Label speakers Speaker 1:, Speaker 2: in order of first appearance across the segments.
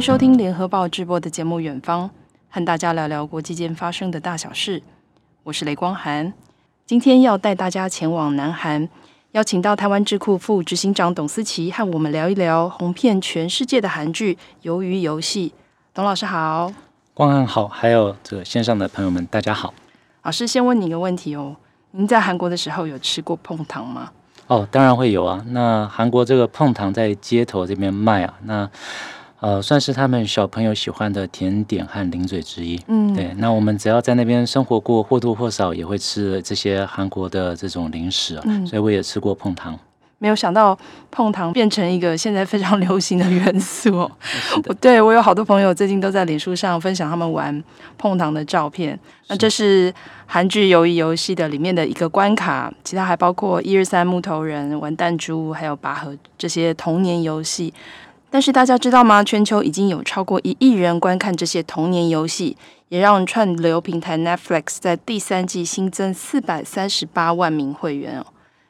Speaker 1: 迎收听联合报直播的节目《远方》，和大家聊聊国际间发生的大小事。我是雷光涵，今天要带大家前往南韩，邀请到台湾智库副执行长董思琪和我们聊一聊红遍全世界的韩剧《鱿鱼游戏》。董老师好，
Speaker 2: 光涵好，还有这个线上的朋友们，大家好。
Speaker 1: 老师先问你一个问题哦，您在韩国的时候有吃过碰糖吗？
Speaker 2: 哦，当然会有啊。那韩国这个碰糖在街头这边卖啊，那呃算是他们小朋友喜欢的甜点和零嘴之一。嗯，对。那我们只要在那边生活过，或多或少也会吃这些韩国的这种零食啊。嗯，所以我也吃过碰糖。
Speaker 1: 没有想到碰糖变成一个现在非常流行的元素哦。我对我有好多朋友最近都在脸书上分享他们玩碰糖的照片。那这是韩剧《鱿鱼游戏》的里面的一个关卡，其他还包括一二三木头人、玩弹珠，还有拔河这些童年游戏。但是大家知道吗？全球已经有超过一亿人观看这些童年游戏，也让串流平台 Netflix 在第三季新增四百三十八万名会员哦。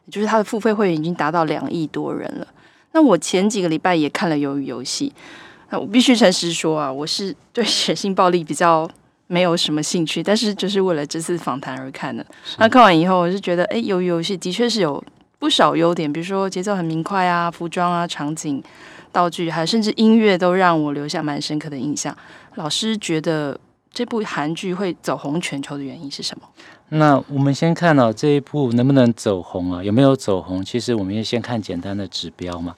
Speaker 1: 也就是它的付费会员已经达到两亿多人了。那我前几个礼拜也看了《鱿鱼游戏》，那我必须诚实说啊，我是对血腥暴力比较没有什么兴趣，但是就是为了这次访谈而看的。那看完以后，我是觉得，哎，《鱿鱼游戏》的确是有不少优点，比如说节奏很明快啊，服装啊、场景、道具，还甚至音乐都让我留下蛮深刻的印象。老师觉得这部韩剧会走红全球的原因是什么？
Speaker 2: 那我们先看到这一部能不能走红啊？有没有走红？其实我们要先看简单的指标嘛。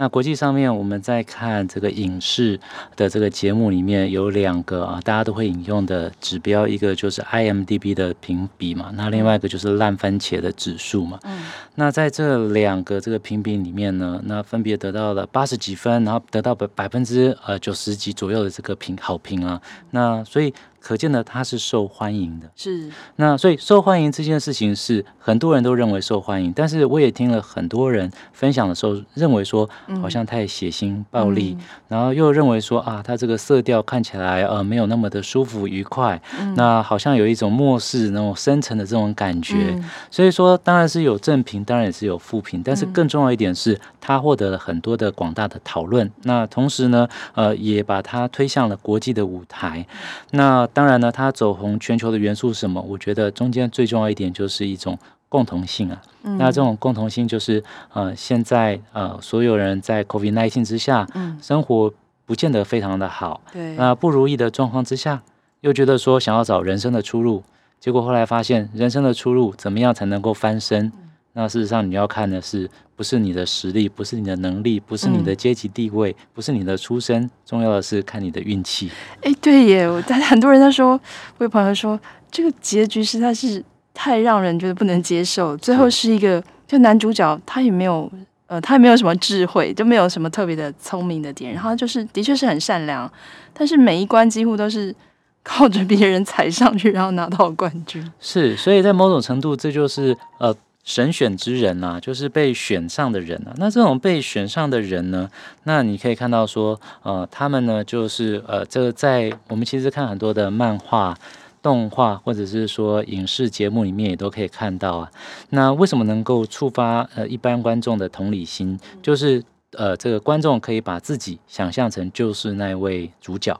Speaker 2: 那国际上面，我们在看这个影视的这个节目里面有两个啊，大家都会引用的指标，一个就是 IMDB 的评比嘛，那另外一个就是烂番茄的指数嘛。嗯。那在这两个这个评比里面呢，那分别得到了八十几分，然后得到百百分之呃九十几左右的这个评好评啊。那所以。可见呢，它是受欢迎的。是，那所以受欢迎这件事情是很多人都认为受欢迎，但是我也听了很多人分享的时候，认为说好像太血腥暴力，嗯、然后又认为说啊，它这个色调看起来呃没有那么的舒服愉快，嗯、那好像有一种末世那种深沉的这种感觉。嗯、所以说，当然是有正评，当然也是有负评，但是更重要一点是，它获得了很多的广大的讨论。那同时呢，呃，也把它推向了国际的舞台。那当然呢，它走红全球的元素是什么？我觉得中间最重要一点就是一种共同性啊。嗯、那这种共同性就是，呃，现在呃，所有人在 COVID-19 之下，嗯、生活不见得非常的好。对。那不如意的状况之下，又觉得说想要找人生的出路，结果后来发现人生的出路怎么样才能够翻身？嗯那事实上，你要看的是不是你的实力，不是你的能力，不是你的阶级地位，嗯、不是你的出身，重要的是看你的运气。哎，对耶！我但很多人在说，我有朋友说，这个结局实在是太让人觉得不能接受。最后是一个，就男主角他也没有，呃，他也没有什么智慧，就没有什么特别的聪明的点。然后就是，的确是很善良，但是每一关几乎都是 靠着别人踩上去，然后拿到冠军。是，所以在某种程度，这就是呃。神选之人啊，就是被选上的人啊。那这种被选上的人呢，那你可以看到说，呃，他们呢，就是呃，这个在我们其实看很多的漫画、动画，或者是说影视节目里面也都可以看到啊。那为什么能够触发呃一般观众的同理心？就是呃，这个观众可以把自己想象成就是那位主角。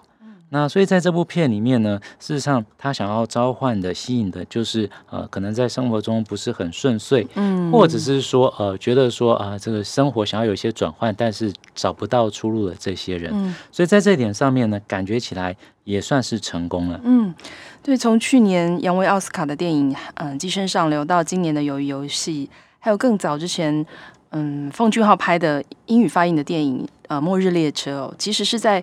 Speaker 2: 那所以在这部片里面呢，事实上他想要召唤的、吸引的，就是呃，可能在生活中不是很顺遂，嗯，或者是说呃，觉得说啊、呃，这个生活想要有一些转换，但是找不到出路的这些人，嗯，所以在这一点上面呢，感觉起来也算是成功了，嗯，对，从去年扬威奥斯卡的电影嗯《寄生上流》到今年的《鱿鱼游戏》，还有更早之前嗯奉俊昊拍的英语发音的电影呃《末日列车》哦，其实是在。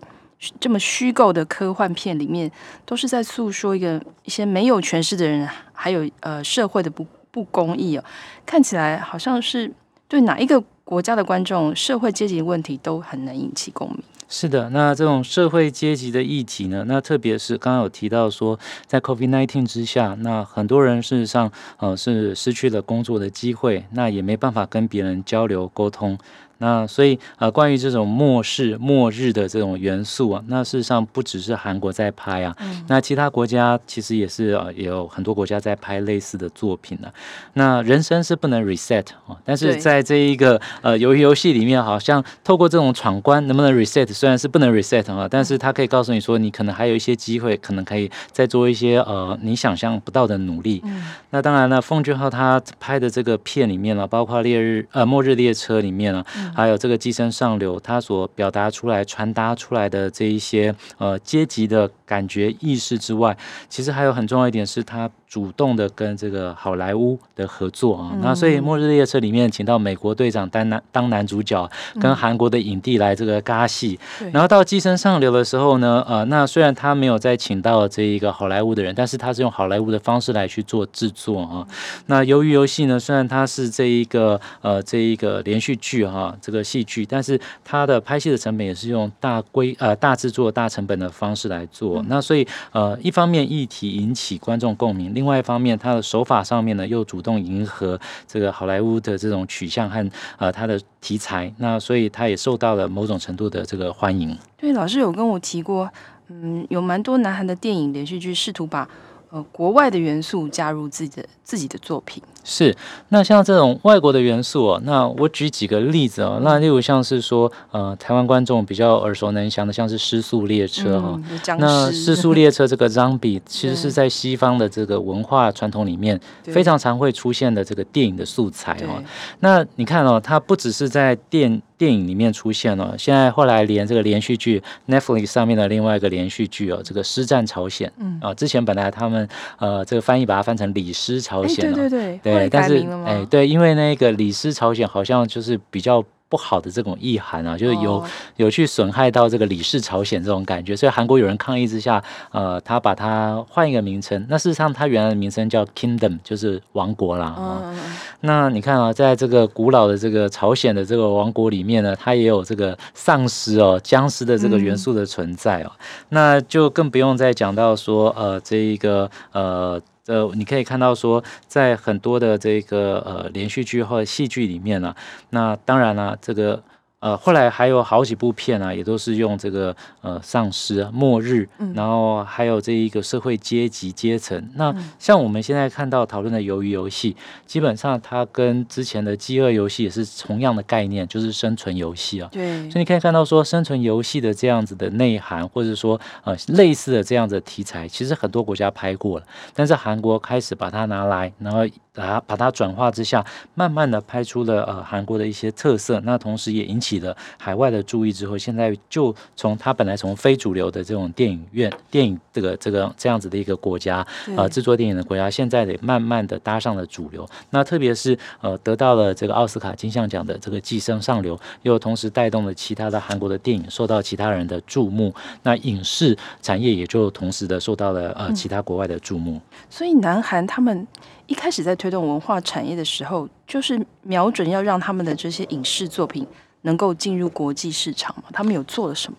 Speaker 2: 这么虚构的科幻片里面，都是在诉说一个一些没有权势的人，还有呃社会的不不公义哦。看起来好像是对哪一个国家的观众，社会阶级问题都很难引起共鸣。是的，那这种社会阶级的议题呢，那特别是刚刚有提到说，在 COVID-19 之下，那很多人事实上呃是失去了工作的机会，那也没办法跟别人交流沟通。那所以呃，关于这种末世、末日的这种元素啊，那事实上不只是韩国在拍啊，嗯、那其他国家其实也是呃，也有很多国家在拍类似的作品呢、啊。那人生是不能 reset 啊，但是在这一个呃鱿鱼游戏里面，好像透过这种闯关能不能 reset，虽然是不能 reset 啊，但是他可以告诉你说，你可能还有一些机会，可能可以再做一些呃你想象不到的努力。嗯、那当然了，奉俊昊他拍的这个片里面呢、啊，包括烈日呃末日列车里面啊。嗯还有这个寄生上流，他所表达出来、传达出来的这一些呃阶级的感觉意识之外，其实还有很重要一点是，他主动的跟这个好莱坞的合作啊。嗯、那所以《末日列车》里面请到美国队长当男当男主角，跟韩国的影帝来这个尬戏。嗯、然后到寄生上流的时候呢，呃，那虽然他没有再请到这一个好莱坞的人，但是他是用好莱坞的方式来去做制作啊。嗯、那鱿鱼游戏呢，虽然它是这一个呃这一个连续剧哈。这个戏剧，但是它的拍戏的成本也是用大规呃大制作、大成本的方式来做。嗯、那所以呃，一方面议题引起观众共鸣，另外一方面他的手法上面呢又主动迎合这个好莱坞的这种取向和呃他的题材。那所以他也受到了某种程度的这个欢迎。
Speaker 1: 对，老师有跟我提过，嗯，有蛮多南韩的电影连续剧试图把呃国外的元素加入自己的自己的作品。
Speaker 2: 是，那像这种外国的元素哦，那我举几个例子哦，那例如像是说，呃，台湾观众比较耳熟能详的，像是《失速列车》哈、嗯，那《失速列车》这个 zombie 其实是在西方的这个文化传统里面非常常会出现的这个电影的素材哦。那你看哦，它不只是在电电影里面出现了，现在后来连这个连续剧 Netflix 上面的另外一个连续剧哦，这个《师战朝鲜》嗯啊，之前本来他们呃这个翻译把它翻成《李师朝鲜》哦，
Speaker 1: 对对对
Speaker 2: 对。对，但是哎，对，因为那个李氏朝鲜好像就是比较不好的这种意涵啊，就是有有去损害到这个李氏朝鲜这种感觉，所以韩国有人抗议之下，呃，他把它换一个名称。那事实上，它原来的名称叫 Kingdom，就是王国啦。啊、嗯，那你看啊，在这个古老的这个朝鲜的这个王国里面呢，它也有这个丧尸哦、僵尸的这个元素的存在哦。嗯、那就更不用再讲到说，呃，这一个呃。呃，你可以看到说，在很多的这个呃连续剧或者戏剧里面呢、那当然了、这个。呃，后来还有好几部片啊，也都是用这个呃丧尸、末日，然后还有这一个社会阶级阶层。那像我们现在看到讨论的《鱿鱼游戏》，基本上它跟之前的《饥饿游戏》也是同样的概念，就是生存游戏啊。对。所以你可以看到说，生存游戏的这样子的内涵，或者说呃类似的这样子的题材，其实很多国家拍过了，但是韩国开始把它拿来，然后。把它把它转化之下，慢慢的拍出了呃韩国的一些特色，那同时也引起了海外的注意之后，现在就从它本来从非主流的这种电影院电影这个这个这样子的一个国家呃制作电影的国家，现在得慢慢的搭上了主流。那特别是呃得到了这个奥斯卡金像奖的这个《寄生上流》，又同时带动了其他的韩国的电影受到其他人的注目，那影视产业也就同时的受到了呃其他国外的注目。嗯、
Speaker 1: 所以南韩他们。一开始在推动文化产业的时候，就是瞄准要让他们的这些影视作品能够进入国际市场吗？他们有做了什么？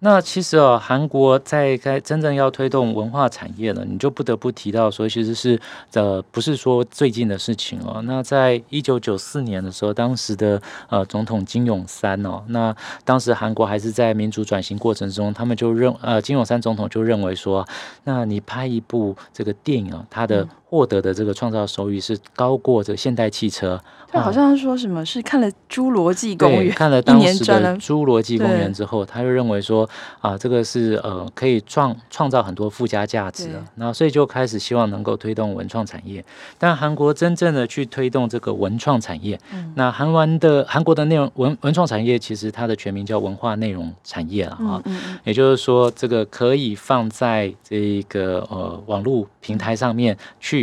Speaker 2: 那其实哦，韩国在该真正要推动文化产业呢，你就不得不提到说，其实是呃，不是说最近的事情哦。那在一九九四年的时候，当时的呃总统金泳三哦，那当时韩国还是在民主转型过程中，他们就认呃金泳三总统就认为说，那你拍一部这个电影啊，它的获得的这个创造收益是高过这现代汽车。
Speaker 1: 对，好像说什么是看了《侏罗纪公园》，
Speaker 2: 看了当时的《侏罗纪公园》之后，他就认为说啊，这个是呃可以创创造很多附加价值的，那所以就开始希望能够推动文创产业。但韩国真正的去推动这个文创产业，嗯、那韩文的韩国的内容文文创产业，其实它的全名叫文化内容产业了啊，嗯嗯、也就是说，这个可以放在这个呃网络平台上面去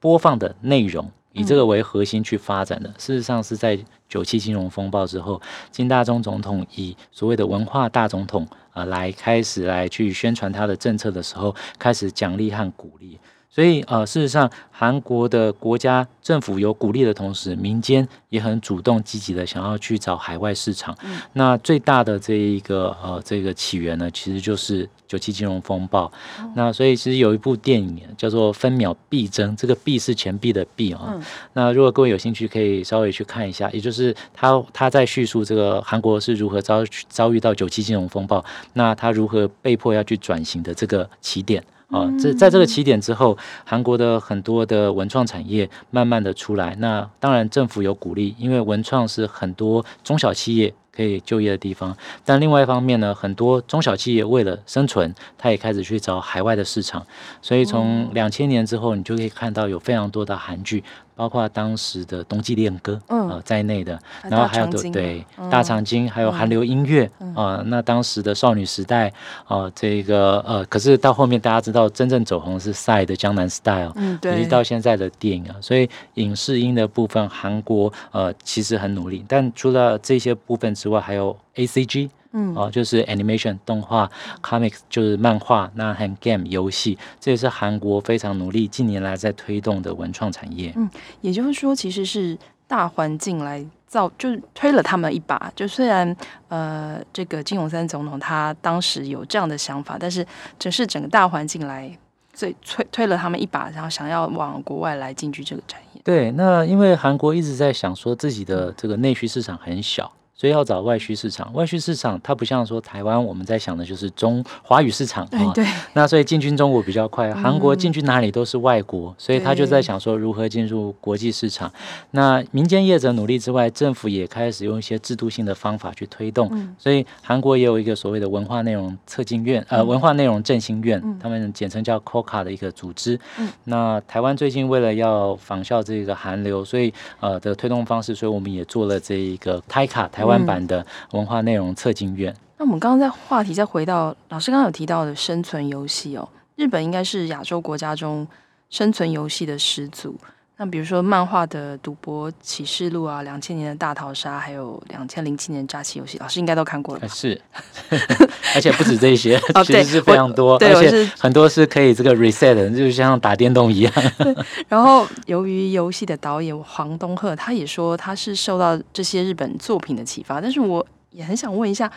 Speaker 2: 播放的内容。以这个为核心去发展的，嗯、事实上是在九七金融风暴之后，金大中总统以所谓的文化大总统啊、呃、来开始来去宣传他的政策的时候，开始奖励和鼓励。所以呃，事实上，韩国的国家政府有鼓励的同时，民间也很主动积极的想要去找海外市场。嗯、那最大的这一个呃这个起源呢，其实就是九七金融风暴。哦、那所以其实有一部电影叫做《分秒必争》，这个“必”是钱币的“币”啊。嗯、那如果各位有兴趣，可以稍微去看一下，也就是他他在叙述这个韩国是如何遭遭遇到九七金融风暴，那他如何被迫要去转型的这个起点。啊，这在这个起点之后，韩国的很多的文创产业慢慢的出来。那当然政府有鼓励，因为文创是很多中小企业可以就业的地方。但另外一方面呢，很多中小企业为了生存，他也开始去找海外的市场。所以从两千年之后，你就可以看到有非常多的韩剧。包括当时的冬季恋歌，嗯、呃，在内的，然后还有的对大长今，还有韩流音乐啊、嗯。呃，那当时的少女时代啊、呃，这个呃，可是到后面大家知道，真正走红是 PSY 的江南 Style，嗯，对，到现在的电影啊，所以影视音的部分，韩国呃其实很努力，但除了这些部分之外，还有 A C G。嗯，哦，就是 animation 动画，comics 就是漫画，那和 game 游戏，这也是韩国非常努力近年来在推动的文创产业。
Speaker 1: 嗯，也就是说，其实是大环境来造，就是推了他们一把。就虽然呃，这个金永三总统他当时有这样的想法，但是只是整个大环境来最推推了他们一把，然后想要往国外来进军这个产业。
Speaker 2: 对，那因为韩国一直在想说自己的这个内需市场很小。所以要找外需市场，外需市场它不像说台湾，我们在想的就是中华语市场啊。对。那所以进军中国比较快，韩国进军哪里都是外国，所以他就在想说如何进入国际市场。那民间业者努力之外，政府也开始用一些制度性的方法去推动。所以韩国也有一个所谓的文化内容策进院，呃，文化内容振兴院，他们简称叫 COCA 的一个组织。那台湾最近为了要仿效这个韩流，所以呃的推动方式，所以我们也做了这一个 TAICA 台湾。官版的文化内容测进院。
Speaker 1: 那我们刚刚在话题再回到老师刚刚有提到的生存游戏哦，日本应该是亚洲国家中生存游戏的始祖。那比如说漫画的《赌博启示录》啊，两千年的大逃杀，还有两千零七年的诈欺游戏，老师应该都看过了吧？
Speaker 2: 是，而且不止这些，其实是非常多，而且很多是可以这个 reset 的，就像打电动一样。
Speaker 1: 然后，由于游戏的导演黄东赫，他也说他是受到这些日本作品的启发，但是我也很想问一下。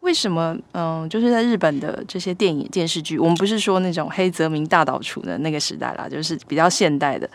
Speaker 1: 为什么？嗯，就是在日本的这些电影、电视剧，我们不是说那种黑泽明大扫除的那个时代啦，就是比较现代的，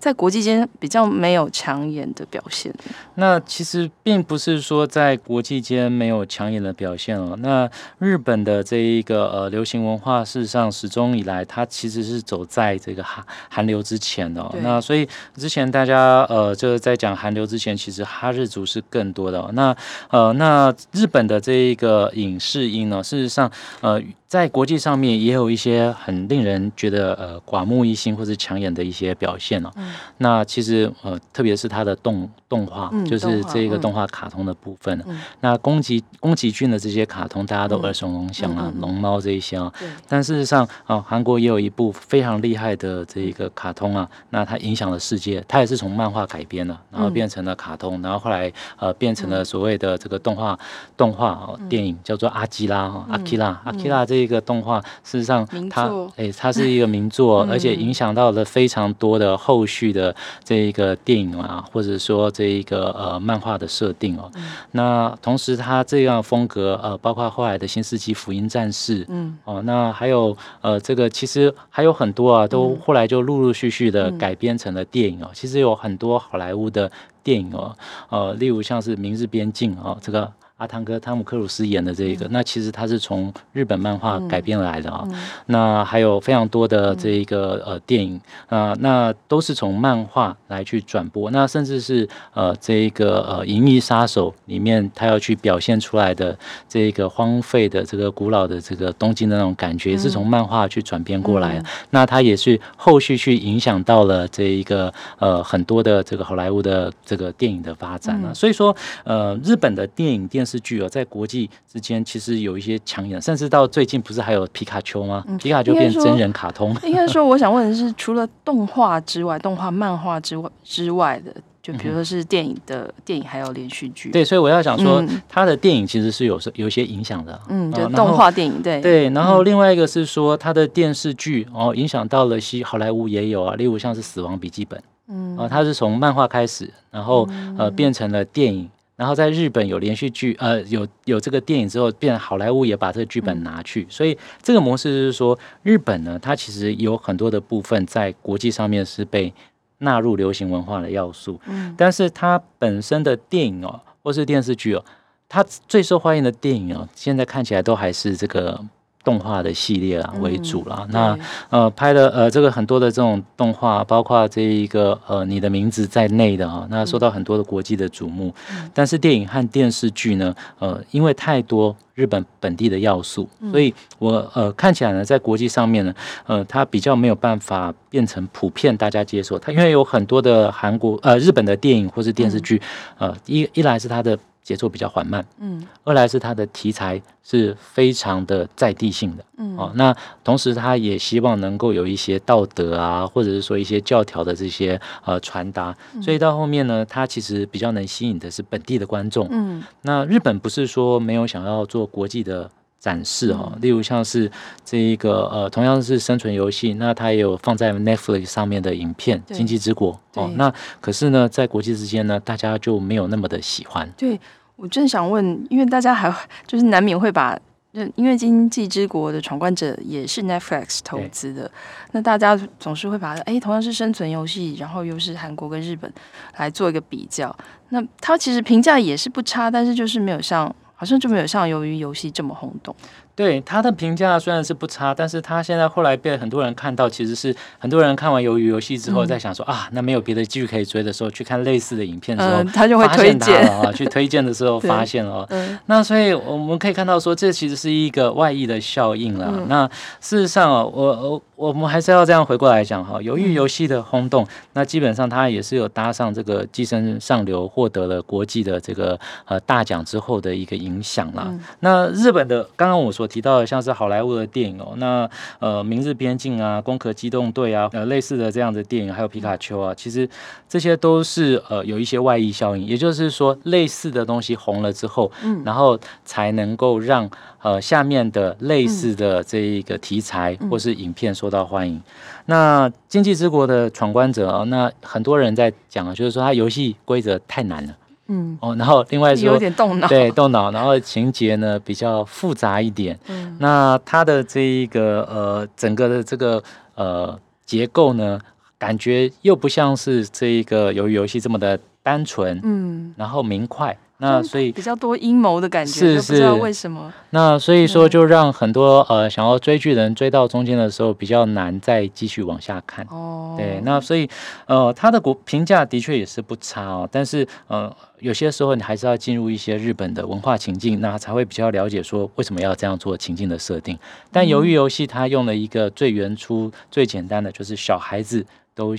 Speaker 1: 在国际间比较没有抢眼的表现。
Speaker 2: 那其实并不是说在国际间没有抢眼的表现哦。那日本的这一个呃流行文化，事实上始终以来，它其实是走在这个韩韩流之前的哦。那所以之前大家呃就是在讲韩流之前，其实哈日族是更多的哦。那呃那日本的这一个。影视音呢，事实上，呃。在国际上面也有一些很令人觉得呃刮目一新或者抢眼的一些表现哦。嗯、那其实呃特别是它的动动画，嗯、就是这个动画卡通的部分。嗯、那宫崎宫崎骏的这些卡通大家都耳熟能详啊，龙猫、这一些啊。对但事实上啊，韩国也有一部非常厉害的这一个卡通啊，那它影响了世界。它也是从漫画改编的，然后变成了卡通，然后后来呃变成了所谓的这个动画动画哦电影，叫做阿基拉哈阿基拉阿基拉这。这个动画事实上它，它哎，它是一个名作，而且影响到了非常多的后续的这一个电影啊，或者说这一个呃漫画的设定哦。嗯、那同时，它这样风格呃，包括后来的《新世纪福音战士》嗯哦，那还有呃这个其实还有很多啊，都后来就陆陆续续的改编成了电影哦。其实有很多好莱坞的电影哦，呃，例如像是《明日边境》哦，这个。阿汤哥汤姆克鲁斯演的这一个，那其实他是从日本漫画改编来的啊。那还有非常多的这一个呃电影啊，那都是从漫画来去转播。那甚至是呃这一个呃《银翼杀手》里面，他要去表现出来的这一个荒废的这个古老的这个东京的那种感觉，也是从漫画去转变过来。那他也是后续去影响到了这一个呃很多的这个好莱坞的这个电影的发展啊。所以说呃日本的电影电视。视剧哦，在国际之间其实有一些抢眼，甚至到最近不是还有皮卡丘吗？嗯、皮卡丘变真人卡通。
Speaker 1: 应该说，说，我想问的是，除了动画之外，动画、漫画之外之外的就比如说是电影的、嗯、电影，还有连续剧。
Speaker 2: 对，所以我要想说，他的电影其实是有有一些影响的。
Speaker 1: 嗯，就动画电影，对
Speaker 2: 对。然后另外一个是说，他的电视剧哦，影响到了西好莱坞也有啊，例如像是《死亡笔记本》。嗯，啊，他是从漫画开始，然后呃变成了电影。然后在日本有连续剧，呃，有有这个电影之后，变好莱坞也把这个剧本拿去，所以这个模式就是说，日本呢，它其实有很多的部分在国际上面是被纳入流行文化的要素，嗯，但是它本身的电影哦，或是电视剧哦，它最受欢迎的电影哦，现在看起来都还是这个。动画的系列啦为主啦，嗯、那呃拍的呃这个很多的这种动画，包括这一个呃你的名字在内的啊，那受到很多的国际的瞩目。嗯、但是电影和电视剧呢，呃因为太多日本本地的要素，所以我呃看起来呢，在国际上面呢，呃它比较没有办法变成普遍大家接受。它因为有很多的韩国呃日本的电影或是电视剧，呃一一来是它的。节奏比较缓慢，嗯，二来是它的题材是非常的在地性的，嗯，哦，那同时他也希望能够有一些道德啊，或者是说一些教条的这些呃传达，所以到后面呢，他其实比较能吸引的是本地的观众，嗯，那日本不是说没有想要做国际的展示哈，例如像是这一个呃，同样是生存游戏，那它也有放在 Netflix 上面的影片《经济之国》哦，那可是呢，在国际之间呢，大家就没有那么的喜欢。
Speaker 1: 对，我正想问，因为大家还就是难免会把，就因为《经济之国》的闯关者也是 Netflix 投资的，那大家总是会把哎，同样是生存游戏，然后又是韩国跟日本来做一个比较，那它其实评价也是不差，但是就是没有像。好像就没有像鱿鱼游戏这么轰动。
Speaker 2: 对他的评价虽然是不差，但是他现在后来被很多人看到，其实是很多人看完《鱿鱼游戏》之后，在想说、嗯、啊，那没有别的剧可以追的时候，去看类似的影片的时候，嗯、
Speaker 1: 他就会推荐
Speaker 2: 啊，去推荐的时候 发现了。嗯、那所以我们可以看到说，这其实是一个外溢的效应了。嗯、那事实上啊，我我我们还是要这样回过来讲哈，鱿鱼游戏的轰动，那基本上它也是有搭上这个《寄生上流》获得了国际的这个呃大奖之后的一个影响啦。嗯、那日本的刚刚我所提到的，像是好莱坞的电影哦，那呃《明日边境》啊，《攻壳机动队》啊，呃类似的这样的电影，还有皮卡丘啊，其实这些都是呃有一些外溢效应，也就是说类似的东西红了之后，嗯，然后才能够让呃下面的类似的这一个题材或是影片受到欢迎。嗯、那《经济之国的闯关者》啊，那很多人在讲啊，就是说它游戏规则太难了。嗯哦，然后另外说
Speaker 1: 有点动脑，
Speaker 2: 对，动脑，然后情节呢比较复杂一点。嗯，那它的这一个呃整个的这个呃结构呢，感觉又不像是这一个鱿鱼游戏这么的单纯，嗯，然后明快。那所以
Speaker 1: 比较多阴谋的感觉，是是，不知道为什么。
Speaker 2: 那所以说，就让很多呃想要追剧的人追到中间的时候，比较难再继续往下看。哦，对，那所以呃，他的国评价的确也是不差哦。但是呃，有些时候你还是要进入一些日本的文化情境，那才会比较了解说为什么要这样做情境的设定。但由于游戏它用了一个最原初、最简单的，就是小孩子。都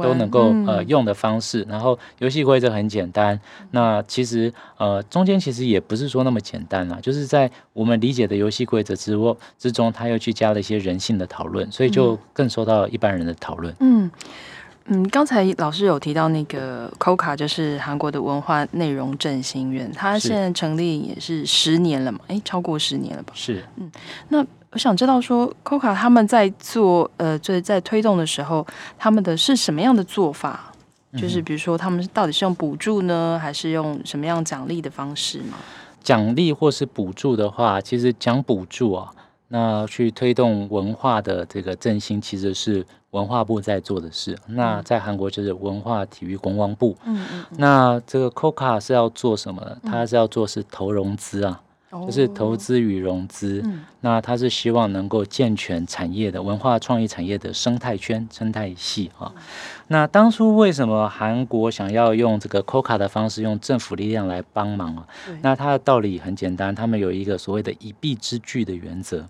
Speaker 2: 都能够、嗯、呃用的方式，然后游戏规则很简单。那其实呃中间其实也不是说那么简单啦，就是在我们理解的游戏规则之后之中，他又去加了一些人性的讨论，所以就更受到一般人的讨论。
Speaker 1: 嗯嗯，刚才老师有提到那个 KOCA，就是韩国的文化内容振兴院，它现在成立也是十年了嘛？哎，超过十年了吧？
Speaker 2: 是，
Speaker 1: 嗯，那。我想知道说，Coca 他们在做呃，就是在推动的时候，他们的是什么样的做法？就是比如说，他们到底是用补助呢，还是用什么样奖励的方式吗？
Speaker 2: 奖励或是补助的话，其实讲补助啊，那去推动文化的这个振兴，其实是文化部在做的事。那在韩国就是文化体育观光部。嗯嗯。那这个 Coca 是要做什么呢？他是要做是投融资啊。就是投资与融资，嗯、那他是希望能够健全产业的文化创意产业的生态圈、生态系啊。嗯、那当初为什么韩国想要用这个 COCA 的方式，用政府力量来帮忙啊？那它的道理很简单，他们有一个所谓的一臂之距的原则，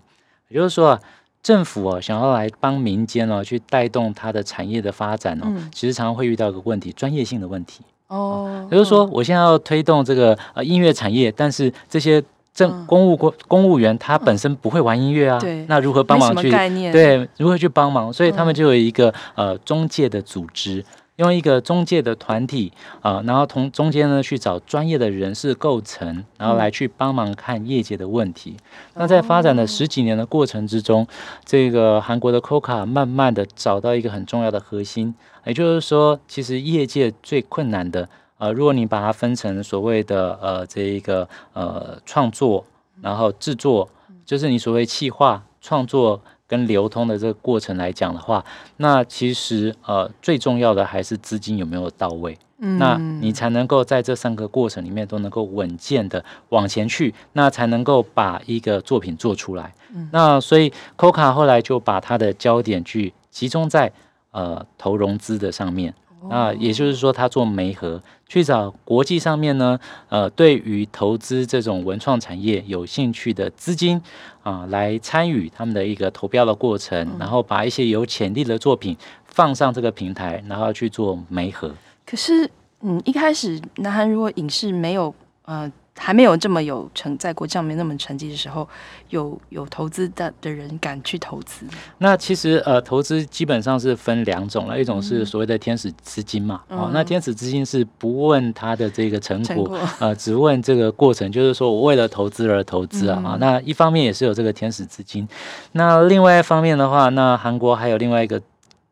Speaker 2: 也就是说啊，政府哦想要来帮民间哦、啊、去带动它的产业的发展哦、其实常常会遇到一个问题，专业性的问题哦。比如说，我现在要推动这个呃音乐产业，但是这些政公务公公务员他本身不会玩音乐啊，对，那如何帮忙去？对，如何去帮忙？所以他们就有一个呃中介的组织，用一个中介的团体啊，然后从中间呢去找专业的人士构成，然后来去帮忙看业界的问题。那在发展的十几年的过程之中，这个韩国的 Coca 慢慢的找到一个很重要的核心，也就是说，其实业界最困难的，呃，如果你把它分成所谓的呃这一个呃创作，然后制作，就是你所谓企划创作。跟流通的这个过程来讲的话，那其实呃最重要的还是资金有没有到位，嗯，那你才能够在这三个过程里面都能够稳健的往前去，那才能够把一个作品做出来。嗯，那所以 Coca 后来就把它的焦点去集中在呃投融资的上面。那也就是说，他做媒合，去找国际上面呢，呃，对于投资这种文创产业有兴趣的资金啊、呃，来参与他们的一个投标的过程，然后把一些有潜力的作品放上这个平台，然后去做媒合。
Speaker 1: 可是，嗯，一开始南韩如果影视没有，呃。还没有这么有成，在国际上面那么成绩的时候，有有投资的的人敢去投资？
Speaker 2: 那其实呃，投资基本上是分两种了，一种是所谓的天使资金嘛，嗯、哦，那天使资金是不问它的这个成果，成果呃，只问这个过程，就是说我为了投资而投资啊，嗯、啊，那一方面也是有这个天使资金，那另外一方面的话，那韩国还有另外一个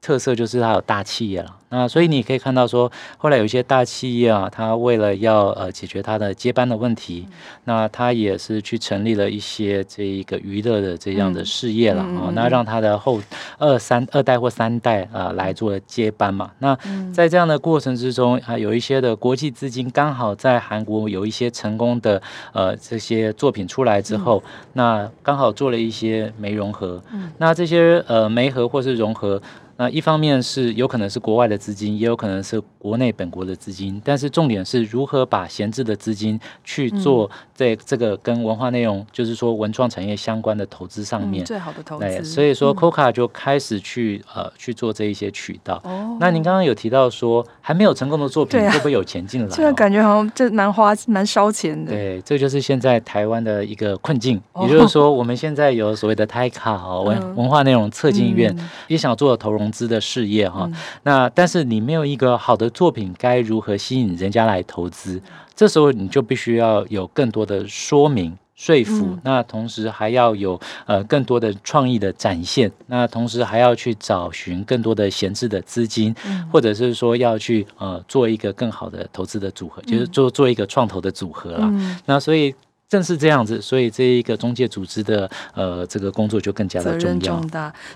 Speaker 2: 特色就是它有大企业了。那所以你可以看到说，后来有一些大企业啊，他为了要呃解决他的接班的问题，那他也是去成立了一些这一个娱乐的这样的事业了啊，那让他的后二三二代或三代啊来做接班嘛。那在这样的过程之中啊，有一些的国际资金刚好在韩国有一些成功的呃这些作品出来之后，那刚好做了一些媒融合，那这些呃媒合或是融合。那一方面是有可能是国外的资金，也有可能是国内本国的资金，但是重点是如何把闲置的资金去做在这个跟文化内容，就是说文创产业相关的投资上面，
Speaker 1: 最好的投资。
Speaker 2: 所以说，Coca 就开始去呃去做这一些渠道。哦那您刚刚有提到说还没有成功的作品会不会有钱进来？
Speaker 1: 这个感觉好像这蛮花蛮烧钱的。
Speaker 2: 对，这就是现在台湾的一个困境。也就是说，我们现在有所谓的台卡 文文化内容策进院，也想做投融资的事业哈，嗯、那但是你没有一个好的作品，该如何吸引人家来投资？这时候你就必须要有更多的说明说服，嗯、那同时还要有呃更多的创意的展现，那同时还要去找寻更多的闲置的资金，嗯、或者是说要去呃做一个更好的投资的组合，嗯、就是做做一个创投的组合啦。嗯、那所以。正是这样子，所以这一个中介组织的呃这个工作就更加的重要。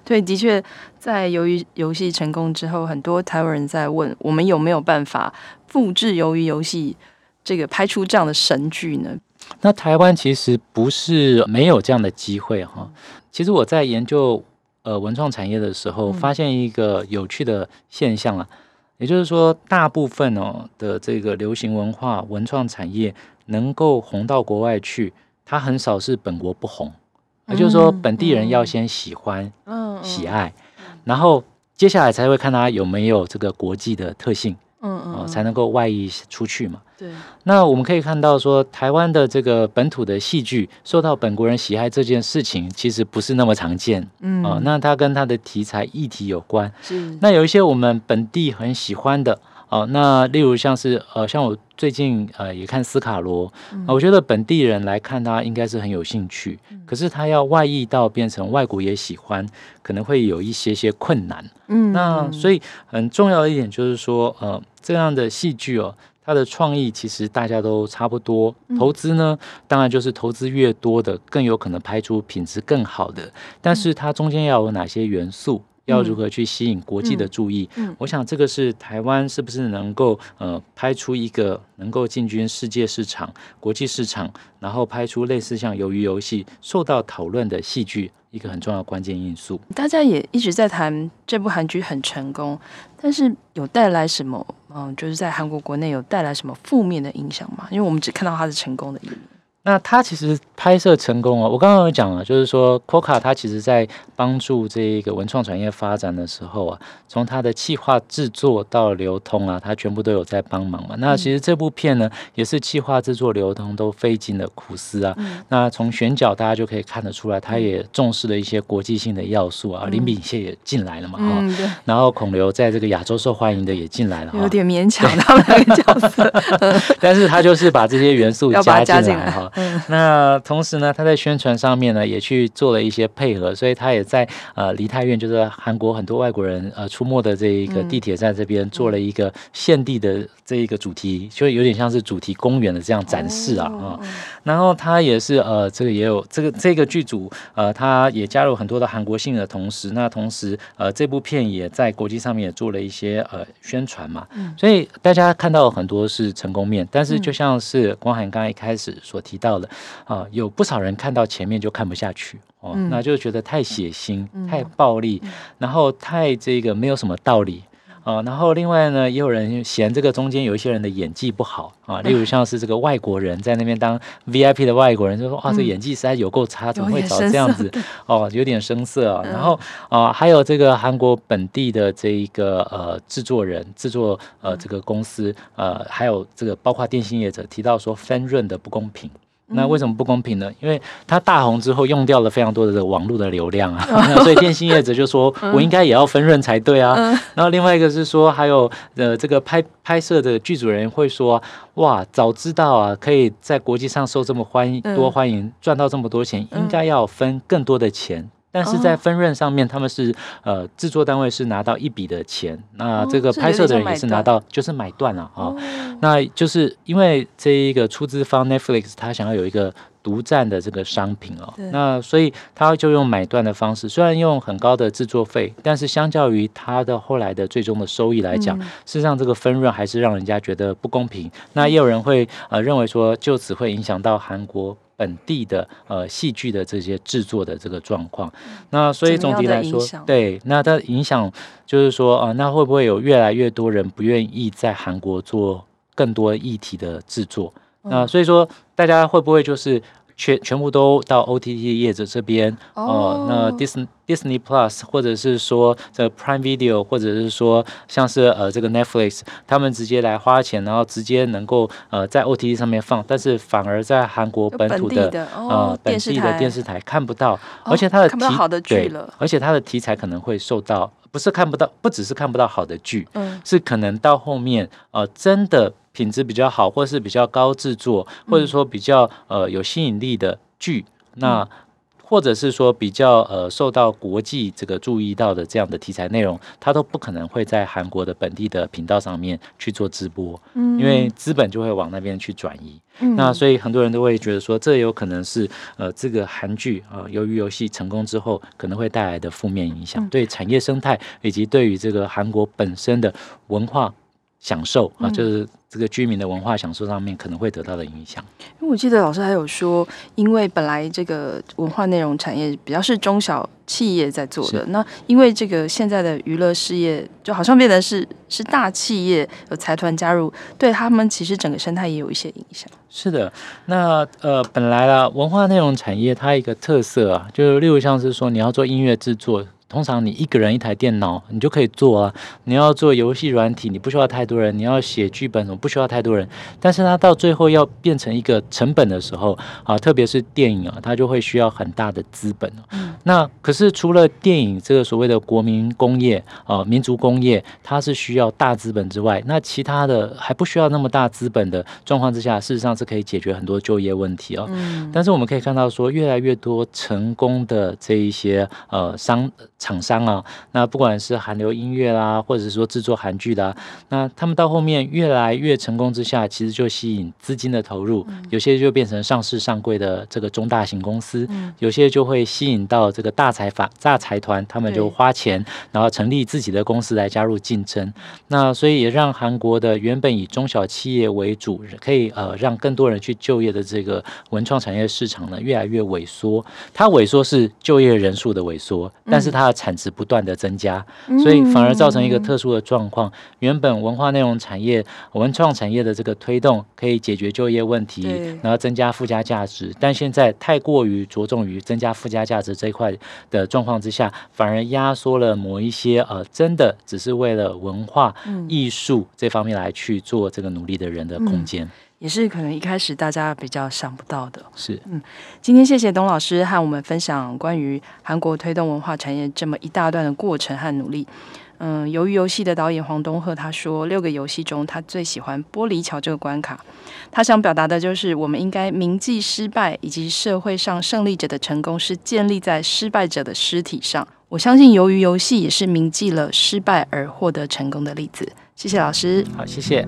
Speaker 1: 对，的确，在鱿鱼游戏成功之后，很多台湾人在问我们有没有办法复制鱿鱼游戏这个拍出这样的神剧呢？
Speaker 2: 那台湾其实不是没有这样的机会哈。其实我在研究呃文创产业的时候，发现一个有趣的现象啊，也就是说，大部分哦的这个流行文化文创产业。能够红到国外去，它很少是本国不红，也就是说本地人要先喜欢、嗯、喜爱，然后接下来才会看它有没有这个国际的特性，嗯嗯、呃，才能够外溢出去嘛。对。那我们可以看到说，台湾的这个本土的戏剧受到本国人喜爱这件事情，其实不是那么常见，嗯啊、呃，那它跟它的题材议题有关。是。那有一些我们本地很喜欢的。哦，那例如像是呃，像我最近呃也看斯卡罗，嗯、我觉得本地人来看他应该是很有兴趣，嗯、可是他要外溢到变成外国也喜欢，可能会有一些些困难。嗯，那所以很重要的一点就是说，呃，这样的戏剧哦，它的创意其实大家都差不多，投资呢，当然就是投资越多的更有可能拍出品质更好的，但是它中间要有哪些元素？要如何去吸引国际的注意？嗯嗯嗯、我想这个是台湾是不是能够呃拍出一个能够进军世界市场、国际市场，然后拍出类似像鱿鱼游戏受到讨论的戏剧一个很重要的关键因素。
Speaker 1: 大家也一直在谈这部韩剧很成功，但是有带来什么？嗯，就是在韩国国内有带来什么负面的影响吗？因为我们只看到它的成功的一面。
Speaker 2: 那他其实拍摄成功哦，我刚刚有讲了，就是说 Coca 他其实在帮助这个文创产业发展的时候啊，从他的企划制作到流通啊，他全部都有在帮忙嘛。那其实这部片呢，也是企划制作流通都费尽了苦思啊。那从选角大家就可以看得出来，他也重视了一些国际性的要素啊。林炳宪也进来了嘛，哈。然后孔刘在这个亚洲受欢迎的也进来了，
Speaker 1: 有点勉强他们那个角色。
Speaker 2: 但是他就是把这些元素 加进来哈。那同时呢，他在宣传上面呢也去做了一些配合，所以他也在呃梨泰院，就是韩国很多外国人呃出没的这一个地铁站这边做了一个限地的这一个主题，就有点像是主题公园的这样展示啊啊。然后他也是呃这个也有这个这个剧组呃他也加入很多的韩国性的同时，那同时呃这部片也在国际上面也做了一些呃宣传嘛，所以大家看到很多是成功面，但是就像是光涵刚刚一开始所提到的。啊，有不少人看到前面就看不下去哦，嗯、那就觉得太血腥、嗯、太暴力，嗯、然后太这个没有什么道理啊。然后另外呢，也有人嫌这个中间有一些人的演技不好啊，例如像是这个外国人在那边当 VIP 的外国人，就说啊，这演技实在有够差，怎么会找这样子哦，有点生涩啊。然后啊，还有这个韩国本地的这一个呃制作人、制作呃这个公司呃，还有这个包括电信业者提到说分润的不公平。那为什么不公平呢？因为它大红之后用掉了非常多的这个网络的流量啊，所以电信业者就说，我应该也要分润才对啊。然后另外一个是说，还有呃这个拍拍摄的剧组人会说，哇，早知道啊，可以在国际上受这么欢迎多欢迎，赚到这么多钱，应该要分更多的钱。但是在分润上面，他们是呃制作单位是拿到一笔的钱，那这个拍摄的人也是拿到，就是买断了啊。那就是因为这一个出资方 Netflix，他想要有一个独占的这个商品哦，那所以他就用买断的方式，虽然用很高的制作费，但是相较于他的后来的最终的收益来讲，事实上这个分润还是让人家觉得不公平。那也有人会呃认为说，就此会影响到韩国。本地的呃戏剧的这些制作的这个状况，那所以总体来说，对，那它影响就是说啊、呃，那会不会有越来越多人不愿意在韩国做更多议题的制作？那所以说，大家会不会就是？全全部都到 OTT 业者这边哦，那 Disney Disney Plus 或者是说这 Prime Video 或者是说像是呃这个 Netflix，他们直接来花钱，然后直接能够呃在 OTT 上面放，但是反而在韩国本土的，呃本地的电视台。看不到，而且它的题对，而且它的题材可能会受到不是看不到，不只是看不到好的剧，嗯，是可能到后面呃真的。品质比较好，或是比较高制作，或者说比较呃有吸引力的剧，嗯、那或者是说比较呃受到国际这个注意到的这样的题材内容，它都不可能会在韩国的本地的频道上面去做直播，嗯，因为资本就会往那边去转移，嗯，那所以很多人都会觉得说，这有可能是呃这个韩剧啊，由于游戏成功之后可能会带来的负面影响，对产业生态以及对于这个韩国本身的文化享受啊，就是。这个居民的文化享受上面可能会得到的影响，
Speaker 1: 因为我记得老师还有说，因为本来这个文化内容产业比较是中小企业在做的，那因为这个现在的娱乐事业就好像变得是是大企业有财团加入，对他们其实整个生态也有一些影响。
Speaker 2: 是的，那呃本来啦，文化内容产业它一个特色啊，就例如像是说你要做音乐制作。通常你一个人一台电脑，你就可以做啊。你要做游戏软体，你不需要太多人；你要写剧本，不需要太多人。但是它到最后要变成一个成本的时候啊，特别是电影啊，它就会需要很大的资本。嗯。那可是除了电影这个所谓的国民工业啊、民族工业，它是需要大资本之外，那其他的还不需要那么大资本的状况之下，事实上是可以解决很多就业问题啊。嗯。但是我们可以看到说，越来越多成功的这一些呃商。厂商啊，那不管是韩流音乐啦，或者是说制作韩剧啦，那他们到后面越来越成功之下，其实就吸引资金的投入，有些就变成上市上柜的这个中大型公司，有些就会吸引到这个大财阀、大财团，他们就花钱，然后成立自己的公司来加入竞争。那所以也让韩国的原本以中小企业为主，可以呃让更多人去就业的这个文创产业市场呢，越来越萎缩。它萎缩是就业人数的萎缩，但是它的产值不断的增加，所以反而造成一个特殊的状况。原本文化内容产业、文创产业的这个推动可以解决就业问题，然后增加附加价值，但现在太过于着重于增加附加价值这一块的状况之下，反而压缩了某一些呃真的只是为了文化艺术这方面来去做这个努力的人的空间。
Speaker 1: 也是可能一开始大家比较想不到的。
Speaker 2: 是，
Speaker 1: 嗯，今天谢谢董老师和我们分享关于韩国推动文化产业这么一大段的过程和努力。嗯，由于游戏的导演黄东赫他说，六个游戏中他最喜欢玻璃桥这个关卡。他想表达的就是，我们应该铭记失败，以及社会上胜利者的成功是建立在失败者的尸体上。我相信由于游戏也是铭记了失败而获得成功的例子。谢谢老师。
Speaker 2: 好，谢谢。